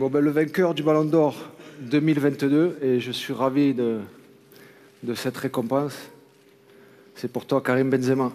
Bon, ben, le vainqueur du Ballon d'Or 2022, et je suis ravi de, de cette récompense, c'est pour toi, Karim Benzema.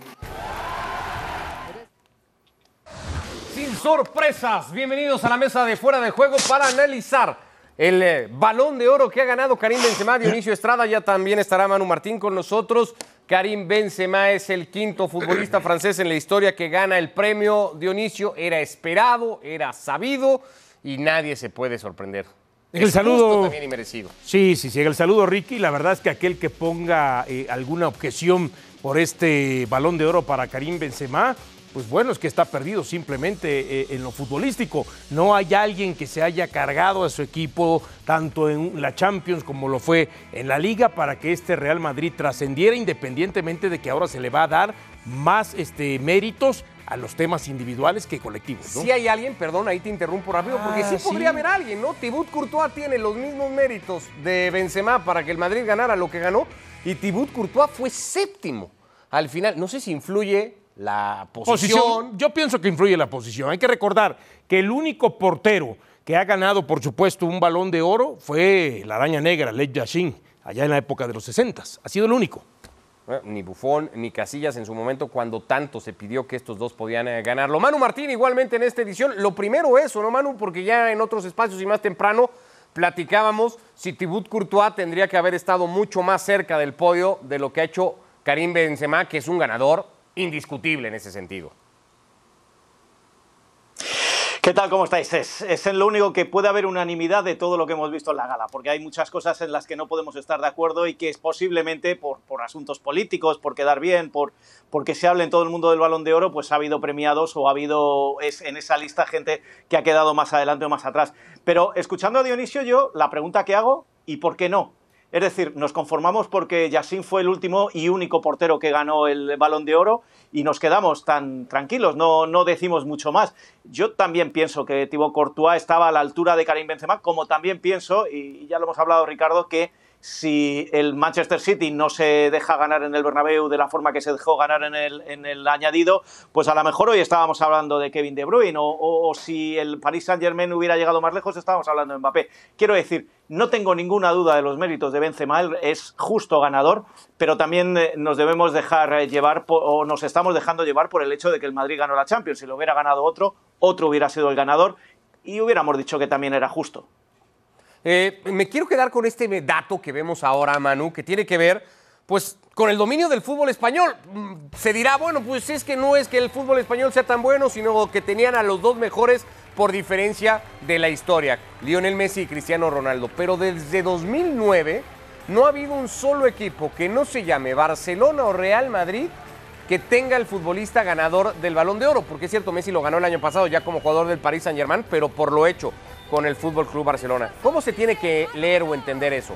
Sin sorpresas, bienvenidos a la mesa de fuera de juego para analizar el eh, balón de oro que ha ganado Karim Benzema, Dionisio Estrada, ya también estará Manu Martín con nosotros. Karim Benzema es el quinto futbolista francés en la historia que gana el premio. Dionisio era esperado, era sabido y nadie se puede sorprender. El Es saludo- también y merecido. Sí, sí, sí, el saludo Ricky. La verdad es que aquel que ponga eh, alguna objeción por este balón de oro para Karim Benzema, pues bueno, es que está perdido simplemente eh, en lo futbolístico. No hay alguien que se haya cargado a su equipo tanto en la Champions como lo fue en la Liga para que este Real Madrid trascendiera independientemente de que ahora se le va a dar más este, méritos a los temas individuales que colectivos. ¿no? Si hay alguien, perdón, ahí te interrumpo rápido, porque Ah, sí sí. podría haber alguien, ¿no? Thibaut Courtois tiene los mismos méritos de Benzema para que el Madrid ganara lo que ganó y Thibaut Courtois fue séptimo al final. No sé si influye la posición. Posición, yo pienso que influye la posición. Hay que recordar que el único portero que ha ganado, por supuesto, un balón de oro fue la araña negra, Led Yashin, allá en la época de los 60. Ha sido el único. Eh, Ni Bufón ni Casillas en su momento cuando tanto se pidió que estos dos podían eh, ganarlo. Manu Martín igualmente en esta edición. Lo primero eso, ¿no, Manu? Porque ya en otros espacios y más temprano platicábamos si Thibaut Courtois tendría que haber estado mucho más cerca del podio de lo que ha hecho Karim Benzema, que es un ganador indiscutible en ese sentido. ¿Qué tal? ¿Cómo estáis? Es, es en lo único que puede haber unanimidad de todo lo que hemos visto en la gala, porque hay muchas cosas en las que no podemos estar de acuerdo y que es posiblemente por, por asuntos políticos, por quedar bien, por porque se hable en todo el mundo del balón de oro, pues ha habido premiados o ha habido en esa lista gente que ha quedado más adelante o más atrás. Pero escuchando a Dionisio, yo la pregunta que hago, ¿y por qué no? Es decir, nos conformamos porque Yassin fue el último y único portero que ganó el balón de oro y nos quedamos tan tranquilos, no, no decimos mucho más. Yo también pienso que Thibaut Courtois estaba a la altura de Karim Benzema, como también pienso, y ya lo hemos hablado Ricardo, que si el Manchester City no se deja ganar en el Bernabéu de la forma que se dejó ganar en el, añadido, pues a lo mejor hoy estábamos hablando de Kevin De Bruyne, o, si el Paris Saint-Germain hubiera llegado más lejos, estábamos hablando de Mbappé. Quiero decir, no tengo ninguna duda de los méritos de Benzema, él es justo ganador, pero también eh, nos debemos dejar eh, llevar, o nos estamos dejando llevar por el hecho de que el Madrid ganó la Champions. Si lo hubiera ganado otro, otro hubiera sido el ganador, y hubiéramos dicho que también era justo. Eh, me quiero quedar con este dato que vemos ahora, Manu, que tiene que ver, pues, con el dominio del fútbol español. Mm, Se dirá, bueno, pues es que no es que el fútbol español sea tan bueno, sino que tenían a los dos mejores por diferencia de la historia, Lionel Messi y Cristiano Ronaldo. Pero desde 2009 no ha habido un solo equipo que no se llame Barcelona o Real Madrid que tenga el futbolista ganador del Balón de Oro, porque es cierto, Messi lo ganó el año pasado ya como jugador del Paris Saint-Germain, pero por lo hecho con el Fútbol Club Barcelona. ¿Cómo se tiene que leer o entender eso?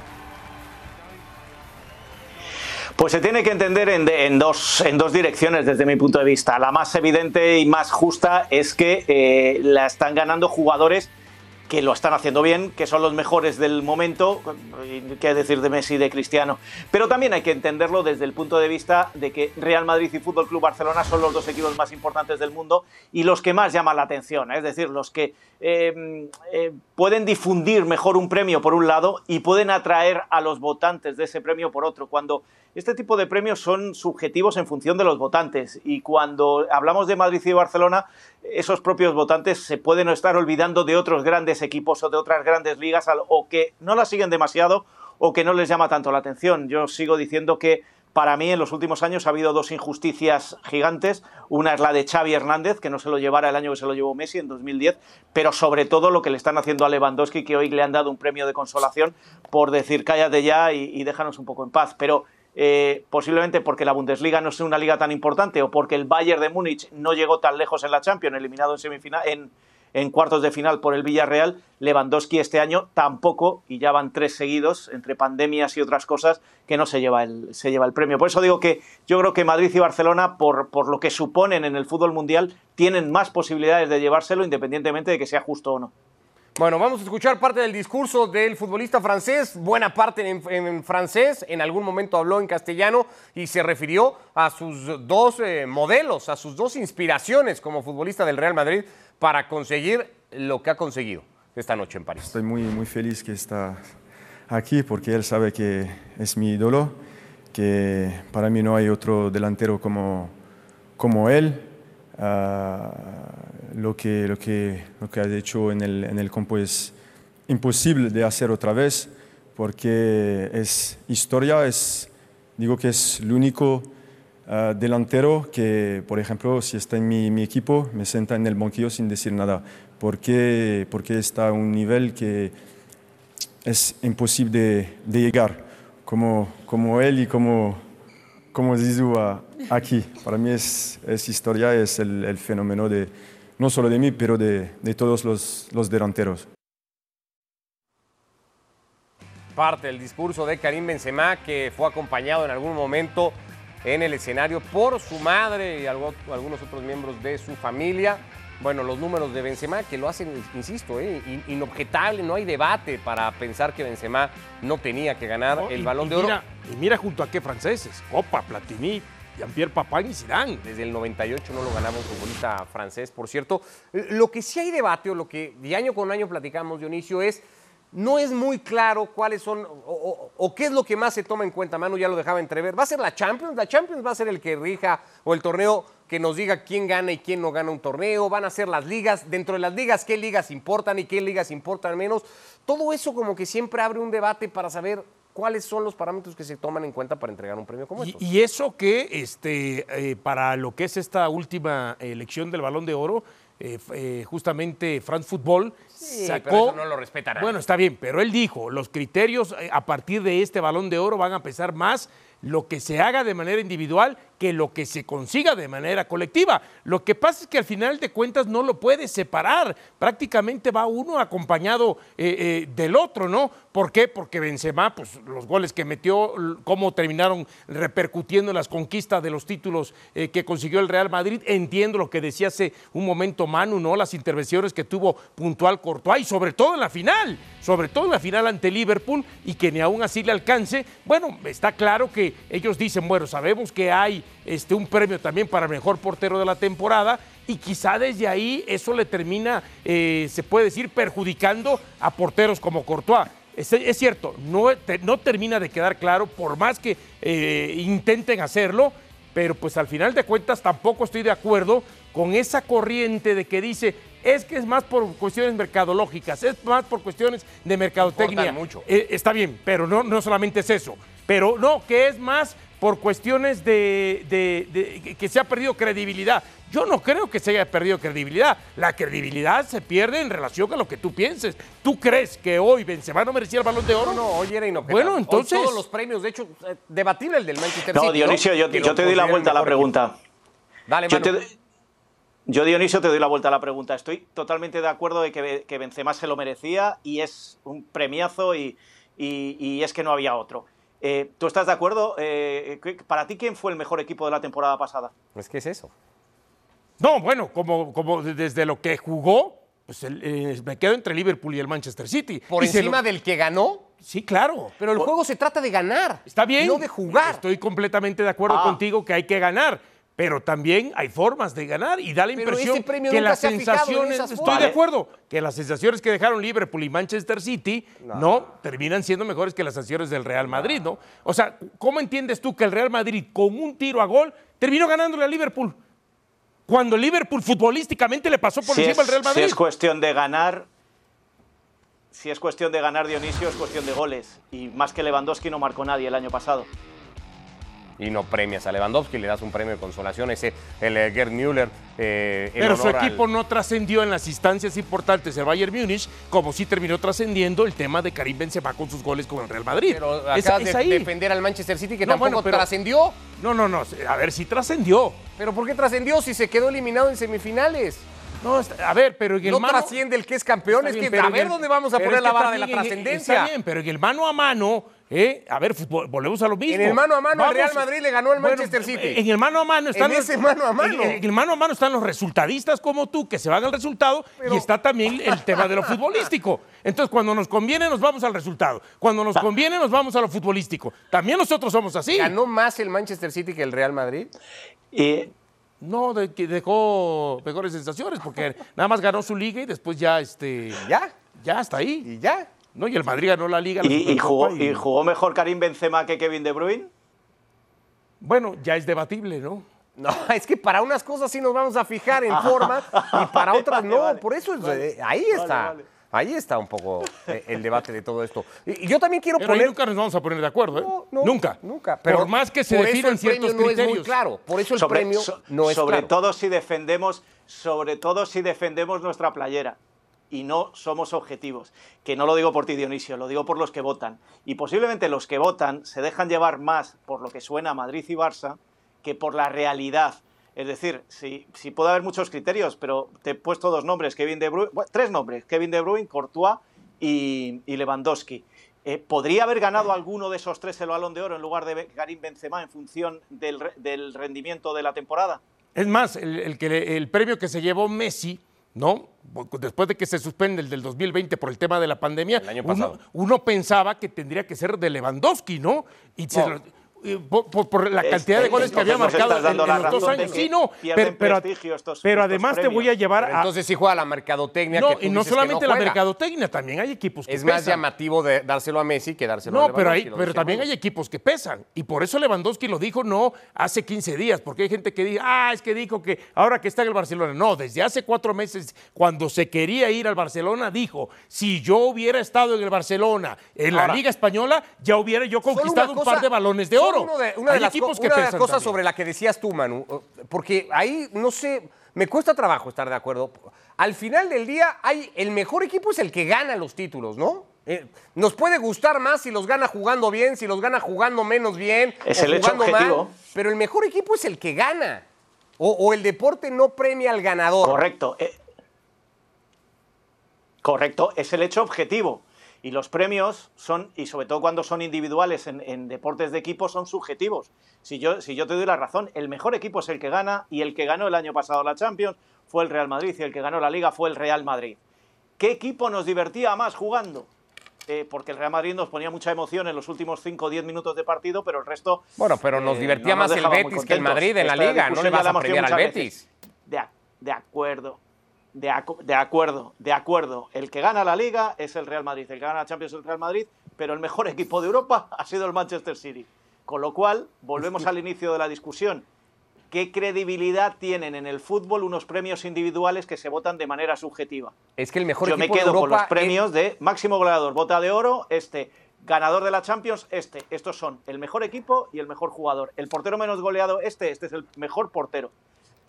Pues se tiene que entender en, en dos, en dos direcciones desde mi punto de vista. La más evidente y más justa es que eh, la están ganando jugadores que lo están haciendo bien, que son los mejores del momento, qué decir de Messi de Cristiano. Pero también hay que entenderlo desde el punto de vista de que Real Madrid y Fútbol Club Barcelona son los dos equipos más importantes del mundo y los que más llaman la atención, ¿eh? es decir, los que eh, eh, pueden difundir mejor un premio por un lado y pueden atraer a los votantes de ese premio por otro. Cuando este tipo de premios son subjetivos en función de los votantes y cuando hablamos de Madrid y Barcelona, esos propios votantes se pueden estar olvidando de otros grandes equipos o de otras grandes ligas o que no las siguen demasiado o que no les llama tanto la atención. Yo sigo diciendo que para mí en los últimos años ha habido dos injusticias gigantes. Una es la de Xavi Hernández, que no se lo llevara el año que se lo llevó Messi en 2010, pero sobre todo lo que le están haciendo a Lewandowski, que hoy le han dado un premio de consolación por decir cállate ya y, déjanos un poco en paz. Pero eh, posiblemente porque la Bundesliga no es una liga tan importante o porque el Bayern de Múnich no llegó tan lejos en la Champions, eliminado en semifinal, en, en cuartos de final por el Villarreal, Lewandowski este año tampoco, y ya van tres seguidos, entre pandemias y otras cosas, que no se lleva el, se lleva el premio. Por eso digo que yo creo que Madrid y Barcelona, por, por lo que suponen en el fútbol mundial, tienen más posibilidades de llevárselo independientemente de que sea justo o no. Bueno, vamos a escuchar parte del discurso del futbolista francés, buena parte en, francés, en algún momento habló en castellano y se refirió a sus dos eh, modelos, a sus dos inspiraciones como futbolista del Real Madrid para conseguir lo que ha conseguido. esta noche en París. Estoy muy, muy feliz que está aquí porque él sabe que es mi ídolo, que para mí no hay otro delantero como, como él. Ah, lo, que, lo, que, lo que ha hecho en el, en el campo es imposible de hacer otra vez porque es historia, es, digo que es el único ah, delantero que, por ejemplo, si está en mi, mi, equipo, me sienta en el banquillo sin decir nada, porque, porque está a un nivel que es imposible de, de llegar, como, como él y como, como Zizou aquí. Para mí es, es historia, es el, el, fenómeno de, no solo de mí, pero de, de todos los, los delanteros parte del discurso de Karim Benzema, que fue acompañado en algún momento en el escenario por su madre y algunos otros miembros de su familia. Bueno, los números de Benzema que lo hacen, insisto, eh, inobjetable, no hay debate para pensar que Benzema no tenía que ganar No, el y- Balón y de Oro. mira- y mira junto a qué franceses, Copa, Platini, Jean-Pierre Papin y Zidane. Desde el 98 no lo ganaba un futbolista francés, por cierto. Lo que sí hay debate, o lo que de año con año platicamos, Dionisio, es no es muy claro cuáles son o- o qué es lo que más se toma en cuenta. Manu ya lo dejaba entrever. ¿Va a ser la Champions? ¿La Champions va a ser el que rija o el torneo que nos diga quién gana y quién no gana un torneo? ¿Van a ser las ligas? Dentro de las ligas, ¿qué ligas importan y qué ligas importan menos? Todo eso como que siempre abre un debate para saber cuáles son los parámetros que se toman en cuenta para entregar un premio como Y, estos. y eso que este, eh, para lo que es esta última elección del Balón de Oro, eh, eh, justamente France Football Sí, sacó... pero eso no lo respeta nadie. Bueno, está bien, pero él dijo, los criterios a partir de este Balón de Oro van a pesar más lo que se haga de manera individual que lo que se consiga de manera colectiva. Lo que pasa es que al final de cuentas no lo puedes separar. Prácticamente va uno acompañado eh, eh, del otro, ¿no? ¿Por qué? Porque Benzema, pues los goles que metió, cómo terminaron repercutiendo en las conquistas de los títulos eh, que consiguió el Real Madrid. Entiendo lo que decía hace un momento Manu, ¿no? Las intervenciones que tuvo puntual Courtois y sobre todo en la final, sobre todo en la final ante Liverpool y que ni aún así le alcance. Bueno, está claro que ellos dicen, bueno, sabemos que hay este, un premio también para mejor portero de la temporada y quizá desde ahí eso le termina, eh, se puede decir, perjudicando a porteros como Courtois. Es, es cierto, no, te- no termina de quedar claro, por más que eh, intenten hacerlo, pero pues al final de cuentas tampoco estoy de acuerdo con esa corriente de que dice, es que es más por cuestiones mercadológicas, es más por cuestiones de mercadotecnia. Mucho. Eh, está bien, pero no, no solamente es eso. Pero no, que es más por cuestiones de, de- de- que se ha perdido credibilidad. Yo no creo que se haya perdido credibilidad. La credibilidad se pierde en relación a lo que tú pienses. ¿Tú crees que hoy Benzema no merecía el Balón de Oro? No, no, hoy era inobjetable. Bueno, Hoy entonces- todos los premios, de hecho, eh, debatible el del Manchester No, City. Dionisio, yo, te doy la vuelta a la pregunta. Dale, Yo, te- yo, Dionisio, te doy la vuelta a la pregunta. Estoy totalmente de acuerdo de que, que Benzema se lo merecía y es un premiazo y, y- y es que no había otro. Eh, ¿Tú estás de acuerdo? Eh, ¿qué- ¿Para ti quién fue el mejor equipo de la temporada pasada? Es que es eso. No, bueno, como, como desde lo que jugó, pues el- eh, me quedo entre Liverpool y el Manchester City. Por Y encima lo- del que ganó, Sí, claro. pero el juego se trata de ganar. Está bien. No de jugar. Estoy completamente de acuerdo Ah. contigo que hay que ganar. Pero también hay formas de ganar y da la Pero impresión que las se sensaciones, estoy formas. de acuerdo, que las sensaciones que dejaron Liverpool y Manchester City no, terminan siendo mejores que las sensaciones del Real Madrid, ¿no? O sea, ¿cómo entiendes tú que el Real Madrid con un tiro a gol terminó ganándole a Liverpool? Cuando Liverpool futbolísticamente le pasó por Si encima es, al Real si Madrid. es cuestión de ganar, si es cuestión de ganar Dionisio, es cuestión de goles. Y más que Lewandowski no marcó nadie el año pasado. Y no premias a Lewandowski, le das un premio de consolación, ese, el eh, Gerd Müller. eh, Pero su al- equipo no trascendió en las instancias importantes del Bayern Múnich, como sí terminó trascendiendo el tema de Karim Benzema con sus goles con el Real Madrid. Pero acabas es de ahí. defender al Manchester City, que No, tampoco bueno, pero- trascendió. No, no, no. A ver, sí trascendió. ¿Pero por qué trascendió si se quedó eliminado en semifinales? No, a ver, pero en el No mano... trasciende el que es campeón, es que a ver el- dónde vamos a poner la vara de la trascendencia. Está bien, pero en el mano a mano, ¿eh? A ver, fútbol- volvemos a lo mismo. En el mano a mano, el Real Madrid le ganó al Bueno, Manchester City. En el mano a mano están En los- ese mano a mano. En, en el mano a mano están los resultadistas como tú, que se van al resultado, y está también el tema de lo futbolístico. Entonces, cuando nos conviene, nos vamos al resultado. Cuando nos conviene, nos vamos a lo futbolístico. También nosotros somos así. ¿Ganó más el Manchester City que el Real Madrid? Y No, de- que dejó mejores sensaciones, porque nada más ganó su liga y después ya, este... ¿Ya? Ya está ahí. Y ya. ¿No? Y el Madrid ganó la Liga. la ¿Y, y jugó, y- y jugó mejor Karim Benzema que Kevin De Bruyne? Bueno, ya es debatible, ¿no? No, es que para unas cosas sí nos vamos a fijar en forma y para otras no. vale, Por eso es- vale. eh, ahí está. vale. Ahí está un poco eh, el debate de todo esto. Y yo también quiero Pero ahí poner. nunca nos vamos a poner de acuerdo, ¿eh? No, no, nunca. Nunca. Por más que se definan el premio ciertos no criterios. es muy claro. Por eso el sobre premio so- no es sobre claro. todo si defendemos sobre todo si defendemos nuestra playera y no somos objetivos que no lo digo por ti Dionisio lo digo por los que votan y posiblemente los que votan se dejan llevar más por lo que suena Madrid y Barça que por la realidad es decir, si, si puede haber muchos criterios, pero te he puesto dos nombres, Kevin De Bruyne, bueno, tres nombres, Kevin De Bruyne, Courtois y, y Lewandowski. Eh, ¿Podría haber ganado alguno de esos tres el Balón de Oro en lugar de Karim Benzema en función del, del rendimiento de la temporada? Es más, el, el que, el premio que se llevó Messi, ¿no? Después de que se suspende el del 2020 por el tema de la pandemia, El año uno, pensaba que tendría que ser de Lewandowski, ¿no? Y se No. Por, por- por la Es- cantidad de es- goles que había marcado en, los dos años. Sí, no, pero, pero, pero además te voy a llevar a... entonces sí juega la mercadotecnia. no, que y no que solamente la mercadotecnia, también hay equipos que Es más pesan. llamativo de dárselo a Messi que dárselo a No, Lewandowski. pero, hay, pero también hay equipos que pesan. Y por eso Lewandowski lo dijo no hace 15 días, porque hay gente que dice, ah, es que dijo que ahora que está en el Barcelona. No, desde hace cuatro meses, cuando se quería ir al Barcelona, dijo, si yo hubiera estado en el Barcelona, en la Liga Española, ya hubiera yo conquistado un par de balones de solo oro. uno de- una de co- equipos que una de las cosas también. sobre la que decías tú, Manu, eh, porque ahí, no sé, me cuesta trabajo estar de acuerdo. Al final del día, hay, el mejor equipo es el que gana los títulos, ¿no? Eh, nos puede gustar más si los gana jugando bien, si los gana jugando menos bien, Es o el hecho jugando mal, objetivo. pero el mejor equipo es el que gana. O, o el deporte no premia al ganador. Correcto. eh, correcto, es el hecho objetivo. Y los premios son, y sobre todo cuando son individuales en, en deportes de equipo, son subjetivos. Si yo, si yo te doy la razón, el mejor equipo es el que gana y el que ganó el año pasado la Champions fue el Real Madrid y el que ganó la Liga fue el Real Madrid. ¿Qué equipo nos divertía más jugando? Eh, porque el Real Madrid nos ponía mucha emoción en los últimos 5 o 10 minutos de partido, pero el resto... Bueno, pero nos eh, divertía nos más el Betis que el. Madrid en la Liga. No le vas a premiar al Betis. De, de acuerdo. De, acu- de acuerdo, de acuerdo. El que gana la Liga es el Real Madrid. El que gana la Champions es el Real Madrid. Pero el mejor equipo de Europa ha sido el Manchester City. Con lo cual, volvemos al inicio de la discusión. ¿Qué credibilidad tienen en el fútbol unos premios individuales que se votan de manera subjetiva? Es que el mejor Yo me equipo de quedo con los premios de máximo goleador, bota de oro, este, ganador de la Champions, este. Estos son el mejor equipo y el mejor jugador. El portero menos goleado, este, este es el mejor portero.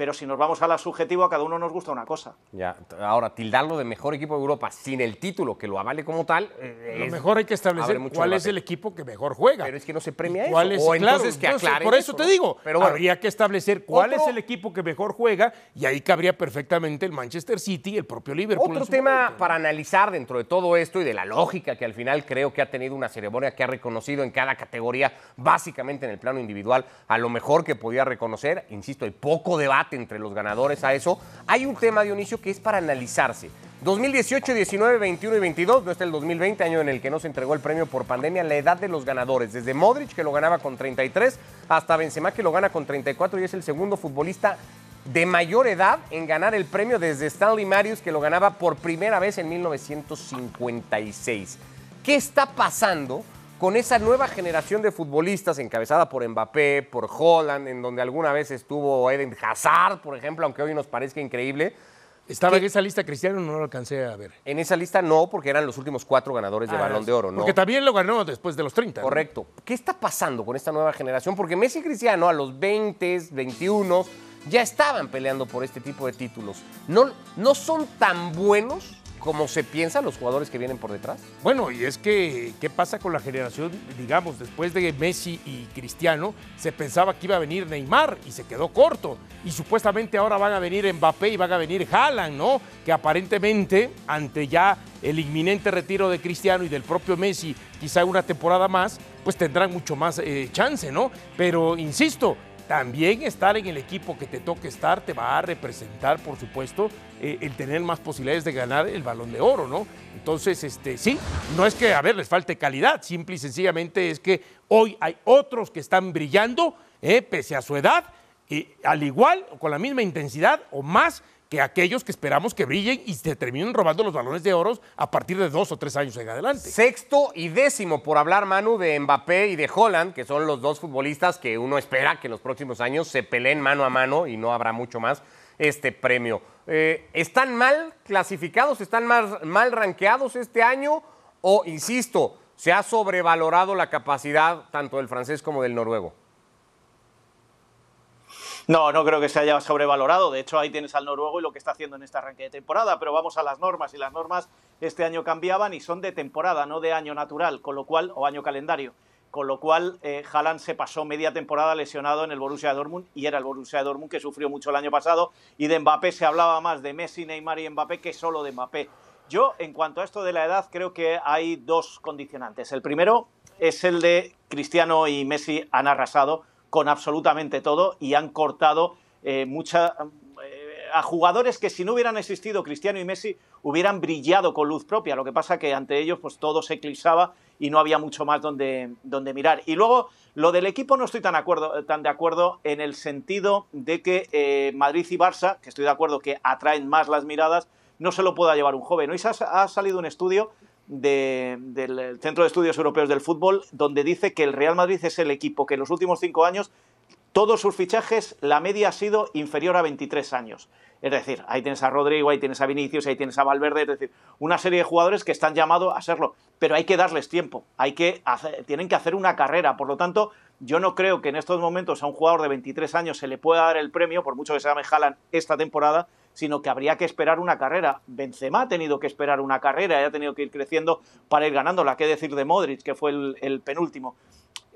Pero si nos vamos a la subjetiva, a cada uno nos gusta una cosa. Ya, ahora, tildarlo de mejor equipo de Europa sin el título que lo avale como tal. eh, Lo es- mejor hay que establecer mucho cuál es el equipo que mejor juega. Pero es que no se premia ¿Y cuál eso. es- O claro, entonces que aclaren Por eso eso, te digo, Pero bueno. habría que establecer cuál Otro- es el equipo que mejor juega y ahí cabría perfectamente el Manchester City y el propio Liverpool. Otro tema momento. para analizar dentro de todo esto y de la lógica que al final creo que ha tenido una ceremonia que ha reconocido en cada categoría, básicamente en el plano individual, a lo mejor que podía reconocer. Insisto, hay poco debate entre los ganadores a eso. Hay un tema, Dionisio, que es para analizarse. 2018, 19, 21 y 22, no está el 2020, año en el que no se entregó el premio por pandemia, la edad de los ganadores, desde Modric, que lo ganaba con 33, hasta Benzema, que lo gana con 34 y es el segundo futbolista de mayor edad en ganar el premio desde Stanley Marius, que lo ganaba por primera vez en 1956. ¿Qué está pasando con esa nueva generación de futbolistas encabezada por Mbappé, por Holland, en donde alguna vez estuvo Eden Hazard, por ejemplo, aunque hoy nos parezca increíble? Estaba en esa lista Cristiano, no lo alcancé a ver. En esa lista no, porque eran los últimos cuatro ganadores de Ah, Balón de Oro, ¿no? Porque también lo ganó después de los 30. ¿no? Correcto. ¿Qué está pasando con esta nueva generación? Porque Messi y Cristiano a los 20, 21 ya estaban peleando por este tipo de títulos. ¿No, no son tan buenos como se piensa los jugadores que vienen por detrás? Bueno, y es que, ¿qué pasa con la generación? Digamos, después de Messi y Cristiano, se pensaba que iba a venir Neymar y se quedó corto. Y supuestamente ahora van a venir Mbappé y van a venir Haaland, ¿no? Que aparentemente, ante ya el inminente retiro de Cristiano y del propio Messi, quizá una temporada más, pues tendrán mucho más eh, chance, ¿no? Pero, insisto, también estar en el equipo que te toque estar te va a representar, por supuesto, eh, el tener más posibilidades de ganar el balón de oro, ¿no? Entonces, este, sí, no es que, a ver, les falte calidad, simple y sencillamente es que hoy hay otros que están brillando, eh, pese a su edad, y al igual con la misma intensidad o más que aquellos que esperamos que brillen y se terminen robando los balones de oro a partir de dos o tres años en adelante. Sexto y décimo, por hablar, Manu, de Mbappé y de Holland, que son los dos futbolistas que uno espera que en los próximos años se peleen mano a mano y no habrá mucho más este premio. Eh, ¿Están mal clasificados? ¿Están mal, mal rankeados este año? O, insisto, se ha sobrevalorado la capacidad tanto del francés como del noruego. No, no creo que se haya sobrevalorado. De hecho, ahí tienes al noruego y lo que está haciendo en este arranque de temporada. Pero vamos a las normas y las normas este año cambiaban y son de temporada, no de año natural, con lo cual o año calendario. Con lo cual, eh, Haaland se pasó media temporada lesionado en el Borussia Dortmund y era el Borussia Dortmund que sufrió mucho el año pasado. Y de Mbappé se hablaba más de Messi, Neymar y Mbappé que solo de Mbappé. Yo, en cuanto a esto de la edad, creo que hay dos condicionantes. El primero es el de Cristiano y Messi han arrasado con absolutamente todo y han cortado eh, mucha, eh, a jugadores que si no hubieran existido Cristiano y Messi hubieran brillado con luz propia. Lo que pasa que ante ellos pues todo se eclipsaba y no había mucho más donde, donde mirar. Y luego lo del equipo no estoy tan, acuerdo, tan de acuerdo en el sentido de que eh, Madrid y Barça, que estoy de acuerdo que atraen más las miradas, no se lo pueda llevar un joven. Hoy ha, ha salido un estudio del Centro de Estudios Europeos del Fútbol, donde dice que el Real Madrid es el equipo que en los últimos cinco años, todos sus fichajes, la media ha sido inferior a 23 años. Es decir, ahí tienes a Rodrigo, ahí tienes a Vinicius, ahí tienes a Valverde, es decir, una serie de jugadores que están llamados a serlo, pero hay que darles tiempo, hay que tienen que hacer una carrera, por lo tanto, yo no creo que en estos momentos a un jugador de 23 años se le pueda dar el premio, por mucho que se llame Haaland esta temporada, sino que habría que esperar una carrera. Benzema ha tenido que esperar una carrera ha tenido que ir creciendo para ir ganándola. ¿Qué decir de Modric, que fue el, penúltimo?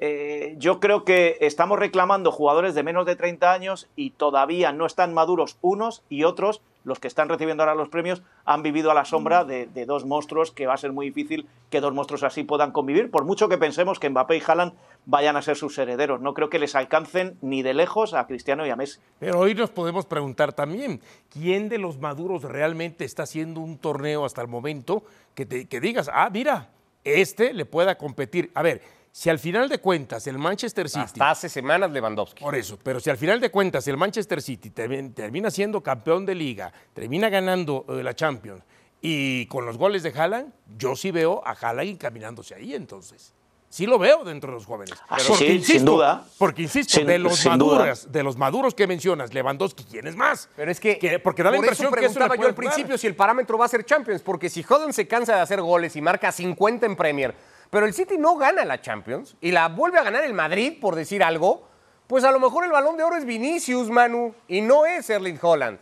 Eh, yo creo que estamos reclamando jugadores de menos de 30 años y todavía no están maduros unos y otros los que están recibiendo ahora los premios han vivido a la sombra de, dos monstruos que va a ser muy difícil que dos monstruos así puedan convivir, por mucho que pensemos que Mbappé y Haaland vayan a ser sus herederos. No creo que les alcancen ni de lejos a Cristiano y a Messi. Pero hoy nos podemos preguntar también, ¿quién de los maduros realmente está haciendo un torneo hasta el momento que, que digas, ah, mira, este le pueda competir? A ver, si al final de cuentas el Manchester City. Hasta hace semanas Lewandowski. Por eso, pero si al final de cuentas el Manchester City termina siendo campeón de liga, termina ganando eh, la Champions y con los goles de Haaland, yo sí veo a Haaland encaminándose ahí entonces. Sí lo veo dentro de los jóvenes. Ah, porque, insisto, sin duda. Porque insisto, de, los maduros, de los maduros que mencionas, Lewandowski, ¿quién es más? Pero es que, porque da la impresión que preguntaba yo al principio si el parámetro va a ser Champions, porque si Haaland se cansa de hacer goles y marca 50 en Premier pero el City no gana la Champions y la vuelve a ganar el Madrid, por decir algo, pues a lo mejor el balón de oro es Vinicius, Manu, y no es Erling Holland.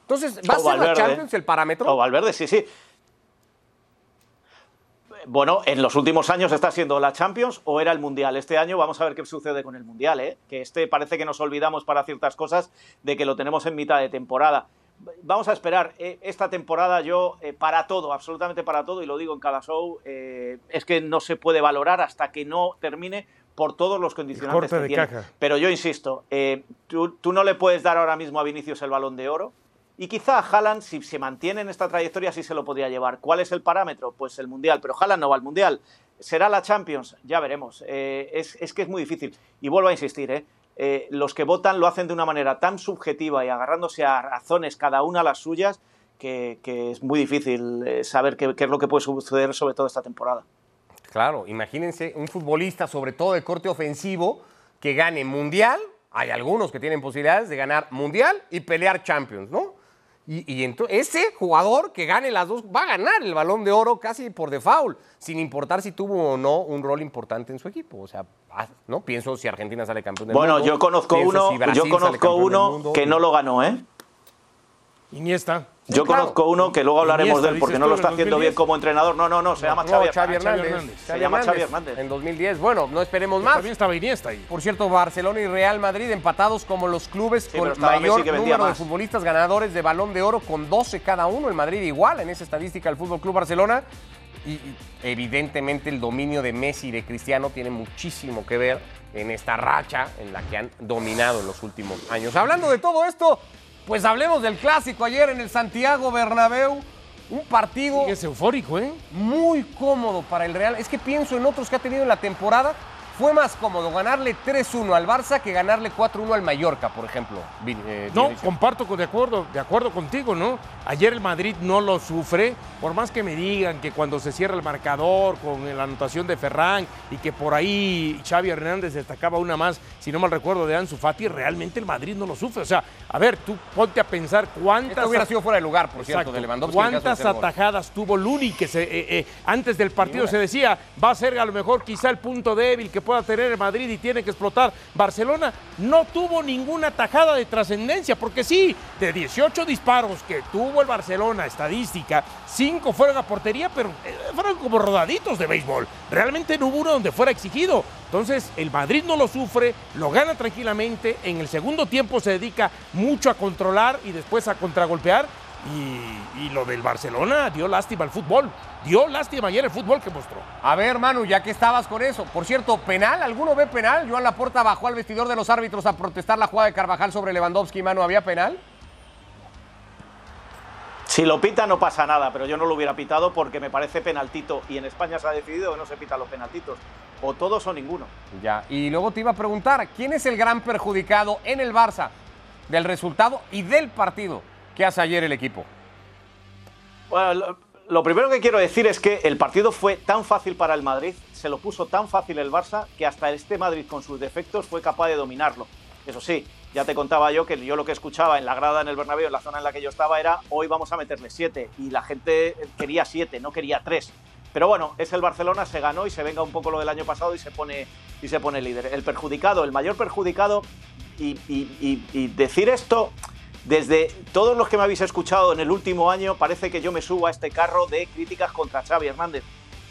Entonces, ¿va a ser la Champions el parámetro? O Valverde, sí, sí. Bueno, en los últimos años está siendo la Champions o era el Mundial. Este año vamos a ver qué sucede con el Mundial, ¿eh? que este parece que nos olvidamos para ciertas cosas de que lo tenemos en mitad de temporada vamos a esperar. Eh, esta temporada yo, eh, para todo, absolutamente para todo, y lo digo en cada show, eh, es que no se puede valorar hasta que no termine por todos los condicionantes que tiene. Pero yo insisto, tú, tú, no le puedes dar ahora mismo a Vinicius el balón de oro. Y quizá a Haaland, si se mantiene en esta trayectoria, sí se lo podría llevar. ¿Cuál es el parámetro? Pues el Mundial. Pero Haaland no va al Mundial. ¿Será la Champions? Ya veremos. Es, es, que es muy difícil. Y vuelvo a insistir, ¿eh? Eh, los que votan lo hacen de una manera tan subjetiva y agarrándose a razones cada una las suyas que, es muy difícil eh, saber qué, es lo que puede suceder sobre todo esta temporada. Claro, imagínense un futbolista, sobre todo de corte ofensivo, que gane mundial. Hay algunos que tienen posibilidades de ganar mundial y pelear Champions, ¿no? Y, entonces ese jugador que gane las dos va a ganar el balón de oro casi por default, sin importar si tuvo o no un rol importante en su equipo. O sea, ah, no pienso si Argentina sale campeón del mundo. Bueno, yo conozco uno, yo conozco uno que no lo ganó, ¿eh? Iniesta. Yo conozco uno que luego hablaremos de él porque no lo está haciendo bien como entrenador. No, no, no, se llama Xavi, Hernández. Se llama Xavi Hernández. En 2010. Bueno, no esperemos más. También estaba Iniesta ahí. Por cierto, Barcelona y Real Madrid empatados como los clubes con mayor número de futbolistas ganadores de Balón de Oro con 12 cada uno. El Madrid igual en esa estadística el Fútbol Club Barcelona. Y evidentemente el dominio de Messi y de Cristiano tiene muchísimo que ver en esta racha en la que han dominado en los últimos años. Hablando de todo esto, pues hablemos del clásico ayer en el Santiago Bernabéu. Un partido. es eufórico, ¿eh? Muy cómodo para el Real. Es que pienso en otros que ha tenido en la temporada fue más cómodo ganarle 3-1 al Barça que ganarle 4-1 al Mallorca, por ejemplo. eh, no, comparto de acuerdo, de acuerdo contigo, ¿no? Ayer el Madrid no lo sufre, por más que me digan que cuando se cierra el marcador con la anotación de Ferran y que por ahí Xavi Hernández destacaba una más, si no mal recuerdo, de Ansu Fati, realmente el Madrid no lo sufre. O sea, a ver, tú ponte a pensar cuántas... Hubiera sido fuera de lugar, por cierto, de Lewandowski. ¿Cuántas atajadas tuvo Luni que se, eh, eh, antes del partido se decía va a ser a lo mejor quizá el punto débil que pueda tener el Madrid y tiene que explotar. Barcelona no tuvo ninguna tajada de trascendencia, porque sí, de 18 disparos que tuvo el Barcelona, estadística, 5 fueron a portería, pero eh, fueron como rodaditos de béisbol. Realmente no hubo uno donde fuera exigido. Entonces, el Madrid no lo sufre, lo gana tranquilamente. En el segundo tiempo se dedica mucho a controlar y después a contragolpear. Y, y, lo del Barcelona dio lástima al fútbol. Dio lástima ayer el fútbol que mostró. A ver, Manu, ya que estabas con eso. Por cierto, ¿penal? ¿Alguno ve penal? Joan Laporta bajó al vestidor de los árbitros a protestar la jugada de Carvajal sobre Lewandowski. Manu, ¿había penal? Si lo pita no pasa nada, pero yo no lo hubiera pitado porque me parece penaltito y en España se ha decidido que no se pitan los penaltitos. O todos o ninguno. Ya, y luego te iba a preguntar, ¿quién es el gran perjudicado en el Barça del resultado y del partido que hace ayer el equipo? Bueno, lo, primero que quiero decir es que el partido fue tan fácil para el Madrid, se lo puso tan fácil el Barça, que hasta este Madrid con sus defectos fue capaz de dominarlo. Eso sí, ya te contaba yo que yo lo que escuchaba en la grada en el Bernabéu, en la zona en la que yo estaba, era hoy vamos a meterle siete. Y la gente quería siete, no quería tres. Pero bueno, es el Barcelona, se ganó y se venga un poco lo del año pasado y se pone, y se pone líder. El perjudicado, el mayor perjudicado, y decir esto desde todos los que me habéis escuchado en el último año, parece que yo me subo a este carro de críticas contra Xavi Hernández.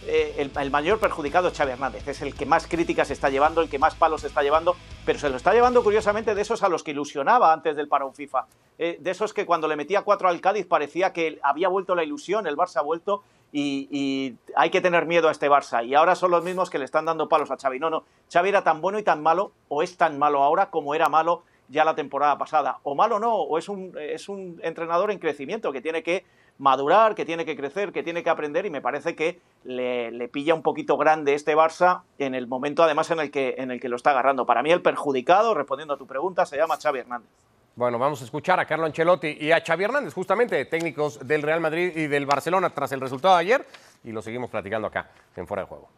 Eh, el, mayor perjudicado es Xavi Hernández, es el que más críticas está llevando, el que más palos está llevando, pero se lo está llevando curiosamente de esos a los que ilusionaba antes del parón FIFA, eh, de esos que cuando le metía cuatro al Cádiz parecía que había vuelto la ilusión, el Barça ha vuelto y, y, hay que tener miedo a este Barça. Y ahora son los mismos que le están dando palos a Xavi. No, no, Xavi era tan bueno y tan malo, o es tan malo ahora como era malo ya la temporada pasada. O malo no, o es un, es un entrenador en crecimiento que tiene que madurar, que tiene que crecer, que tiene que aprender y me parece que le, le, pilla un poquito grande este Barça en el momento además en el, que, en el que lo está agarrando. Para mí el perjudicado, respondiendo a tu pregunta, se llama Xavi Hernández. Bueno, vamos a escuchar a Carlo Ancelotti y a Xavi Hernández, justamente técnicos del Real Madrid y del Barcelona tras el resultado de ayer y lo seguimos platicando acá en Fuera de Juego.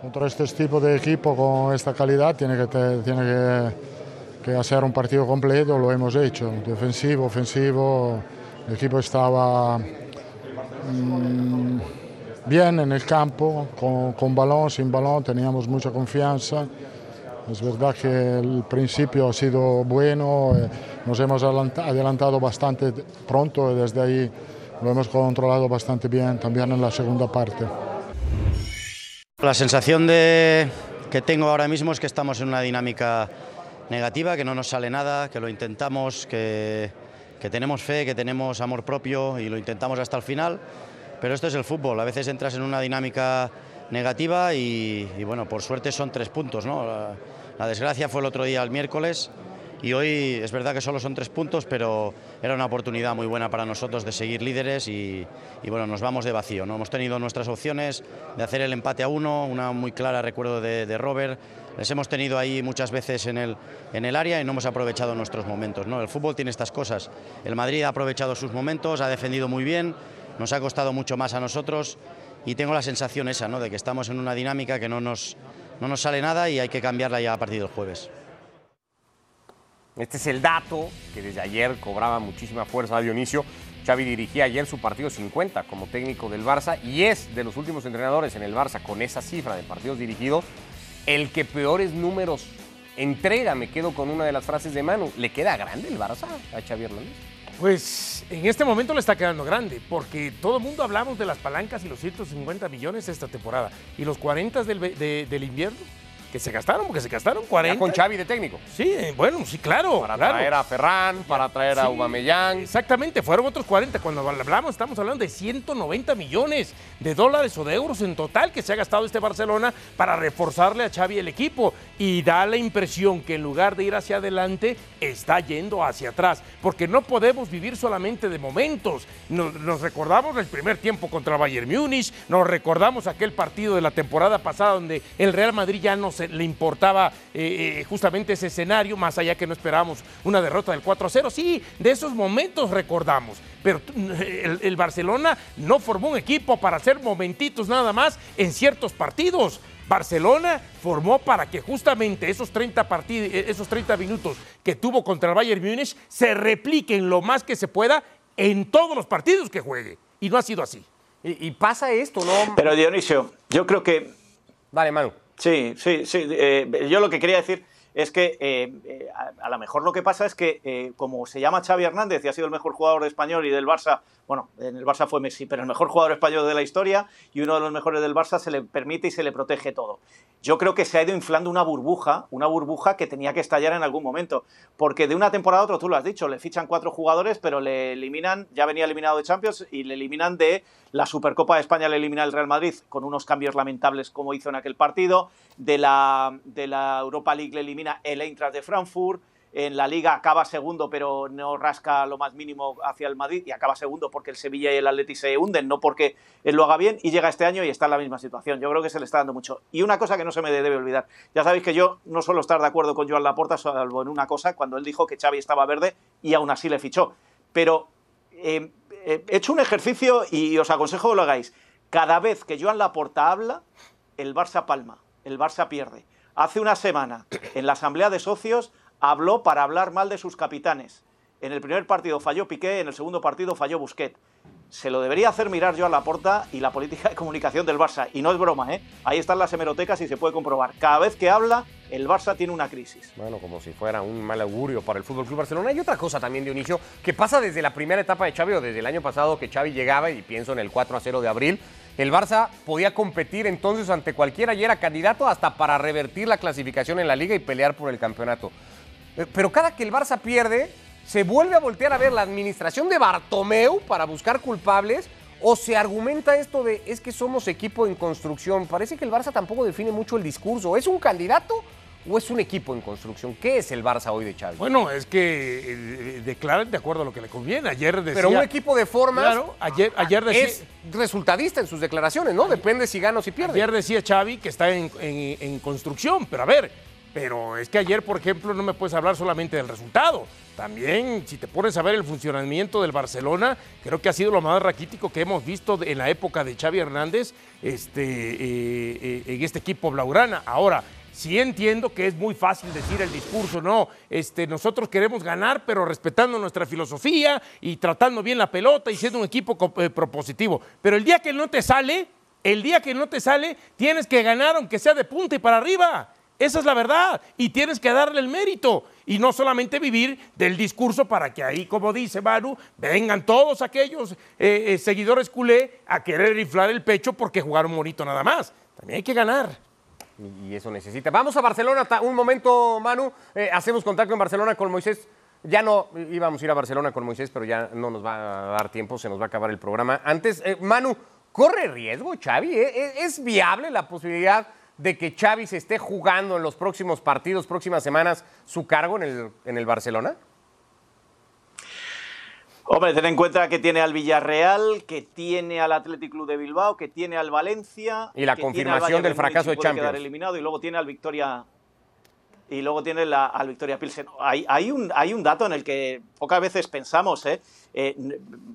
Contra este tipo de equipo con esta calidad tiene que, tiene que, hacer un partido completo, lo hemos hecho, defensivo, ofensivo, el equipo estaba mmm, bien en el campo, con, con, balón, sin balón, teníamos mucha confianza. Es verdad que el principio ha sido bueno, eh, nos hemos adelantado bastante pronto y desde ahí lo hemos controlado bastante bien también en la segunda parte. La sensación de, que tengo ahora mismo es que estamos en una dinámica negativa, que no nos sale nada, que lo intentamos, que, que tenemos fe, que tenemos amor propio y lo intentamos hasta el final, pero esto es el fútbol, a veces entras en una dinámica negativa y, bueno, por suerte son tres puntos, ¿no? La, la, desgracia fue el otro día, el miércoles, y hoy es verdad que solo son tres puntos, pero era una oportunidad muy buena para nosotros de seguir líderes y, bueno, nos vamos de vacío, ¿no? Hemos tenido nuestras opciones de hacer el empate a uno, una muy clara recuerdo de, de Robert, les hemos tenido ahí muchas veces en el, en el área y no hemos aprovechado nuestros momentos. ¿no? El fútbol tiene estas cosas. El Madrid ha aprovechado sus momentos, ha defendido muy bien, nos ha costado mucho más a nosotros y tengo la sensación esa, ¿no? de que estamos en una dinámica que no nos, no nos sale nada y hay que cambiarla ya a partir del jueves. Este es el dato que desde ayer cobraba muchísima fuerza a Dionisio. Xavi dirigía ayer su partido 50 como técnico del Barça y es de los últimos entrenadores en el Barça con esa cifra de partidos dirigidos el que peores números entrega. Me quedo con una de las frases de Manu. ¿Le queda grande el Barça a Xavi Hernández? Pues en este momento le está quedando grande, porque todo el mundo hablamos de las palancas y los 150 millones esta temporada. ¿Y los 40 del, de, del invierno? Que se gastaron, porque se gastaron 40. Ya con Xavi de técnico. Sí, bueno, sí, claro. Para claro. traer a Ferran, para traer a Aubameyang. Exactamente, fueron otros 40. Cuando hablamos, estamos hablando de 190 millones de dólares o de euros en total que se ha gastado este Barcelona para reforzarle a Xavi el equipo. Y da la impresión que en lugar de ir hacia adelante, está yendo hacia atrás. Porque no podemos vivir solamente de momentos. Nos, nos recordamos el primer tiempo contra Bayern Múnich, nos recordamos aquel partido de la temporada pasada donde el Real Madrid ya no se, le importaba eh, eh, justamente ese escenario, más allá que no esperábamos una derrota del 4-0. Sí, de esos momentos recordamos. Pero el, el Barcelona no formó un equipo para hacer momentitos nada más en ciertos partidos. Barcelona formó para que justamente esos 30, partid- eh, esos 30 minutos que tuvo contra el Bayern Múnich se repliquen lo más que se pueda en todos los partidos que juegue. Y no ha sido así. Y, y pasa esto, ¿no? Pero Dionisio, yo creo que Dale, Manu. Sí, sí, sí. eh, yo lo que quería decir es que eh, eh, a, lo mejor lo que pasa es que eh, como se llama Xavi Hernández y ha sido el mejor jugador español y del Barça, bueno, en el Barça fue Messi, pero el mejor jugador español de la historia y uno de los mejores del Barça se le permite y se le protege todo. Yo creo que se ha ido inflando una burbuja, una burbuja que tenía que estallar en algún momento, porque de una temporada a otra, tú lo has dicho, le fichan cuatro jugadores, pero le eliminan, ya venía eliminado de Champions y le eliminan de la Supercopa de España, le elimina el Real Madrid con unos cambios lamentables como hizo en aquel partido, de la, de la Europa League le el Eintracht de Frankfurt, en la Liga acaba segundo, pero no rasca lo más mínimo hacia el Madrid y acaba segundo porque el Sevilla y el Atleti se hunden, no porque él lo haga bien y llega este año y está en la misma situación. Yo creo que se le está dando mucho. Y una cosa que no se me debe olvidar, ya sabéis que yo no suelo estar de acuerdo con Joan Laporta, salvo en una cosa, cuando él dijo que Xavi estaba verde y aún así le fichó. Pero eh, eh, he hecho un ejercicio y os aconsejo que lo hagáis. Cada vez que Joan Laporta habla, el Barça palma, el Barça pierde. Hace una semana, en la asamblea de socios, habló para hablar mal de sus capitanes. En el primer partido falló Piqué, en el segundo partido falló Busquets. Se lo debería hacer mirar yo a la porta y la política de comunicación del Barça. Y no es broma, ¿eh? Ahí están las hemerotecas y se puede comprobar. Cada vez que habla, el Barça tiene una crisis. Bueno, como si fuera un mal augurio para el Fútbol Club Barcelona. Hay otra cosa también, Dionisio, que pasa desde la primera etapa de Xavi o desde el año pasado que Xavi llegaba, y pienso en el 4 a 0 de abril. El Barça podía competir entonces ante cualquiera y era candidato hasta para revertir la clasificación en la liga y pelear por el campeonato. Eh, Pero cada que el Barça pierde, se vuelve a voltear a ver la administración de Bartomeu para buscar culpables o se argumenta esto de es que somos equipo en construcción. Parece que el Barça tampoco define mucho el discurso. ¿Es un candidato o es un equipo en construcción? ¿Qué es el Barça hoy de Xavi? Bueno, es que eh, declaran de acuerdo a lo que le conviene. Ayer decía... Pero un equipo de formas Claro, ayer, ayer decía... es resultadista en sus declaraciones, ¿no? Depende si gana o si pierde. Ayer decía Xavi que está en, en- en construcción, pero a ver, pero es que ayer, por ejemplo, no me puedes hablar solamente del resultado. También, si te pones a ver el funcionamiento del Barcelona, creo que ha sido lo más raquítico que hemos visto en la época de Xavi Hernández este, eh, eh, en este equipo blaugrana. Ahora, sí entiendo que es muy fácil decir el discurso, no, este, nosotros queremos ganar, pero respetando nuestra filosofía y tratando bien la pelota y siendo un equipo eh, propositivo. Pero el día que no te sale, el día que no te sale, tienes que ganar aunque sea de punta y para arriba. Esa es la verdad. Y tienes que darle el mérito. Y no solamente vivir del discurso para que ahí, como dice Manu, vengan todos aquellos eh, eh, seguidores culé a querer inflar el pecho porque jugaron bonito nada más. También hay que ganar. Y eso necesita. Vamos a Barcelona, un momento, Manu. Eh, hacemos contacto en Barcelona con Moisés. Ya no íbamos a ir a Barcelona con Moisés, pero ya no nos va a dar tiempo, se nos va a acabar el programa. Antes, eh, Manu, ¿corre riesgo Xavi? ¿Eh? ¿Es, es viable la posibilidad de que Xavi se esté jugando en los próximos partidos, próximas semanas, su cargo en el, en el Barcelona? Hombre, ten en cuenta que tiene al Villarreal, que tiene al Athletic Club de Bilbao, que tiene al Valencia. Y la que tiene al confirmación del fracaso de Champions. quedar eliminado y luego tiene al Victoria y luego tiene la- al Victoria Pilsen. Hay, hay, un, hay un dato en el que pocas veces pensamos, ¿eh? Eh,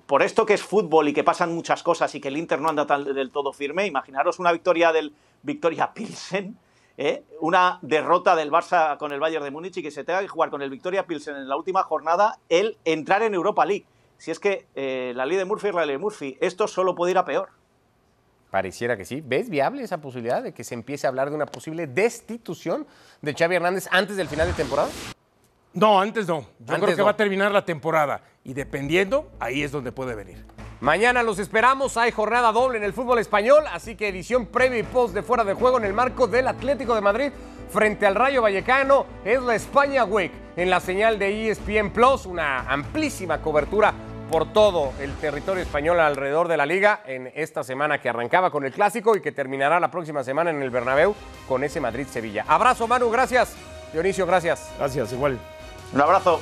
por esto que es fútbol y que pasan muchas cosas y que el Inter no anda tan del todo firme, imaginaros una victoria del Victoria Pilsen, ¿eh? una derrota del Barça con el Bayern de Múnich y que se tenga que jugar con el Victoria Pilsen en la última jornada, el entrar en Europa League. Si es que eh, la ley de Murphy es la ley de Murphy, esto solo puede ir a peor. Pareciera que sí. ¿Ves viable esa posibilidad de que se empiece a hablar de una posible destitución de Xavi Hernández antes del final de temporada? No, antes no. Yo Antes creo que no. va a terminar la temporada. Y dependiendo, ahí es donde puede venir. Mañana los esperamos, hay jornada doble en el fútbol español, así que edición previa y post de fuera de juego en el marco del Atlético de Madrid frente al Rayo Vallecano. Es la España Week en la señal de ESPN Plus, una amplísima cobertura por todo el territorio español alrededor de la liga en esta semana que arrancaba con el clásico y que terminará la próxima semana en el Bernabéu con ese Madrid-Sevilla. Abrazo Manu, gracias. Dionisio, gracias. Gracias, igual. Un abrazo.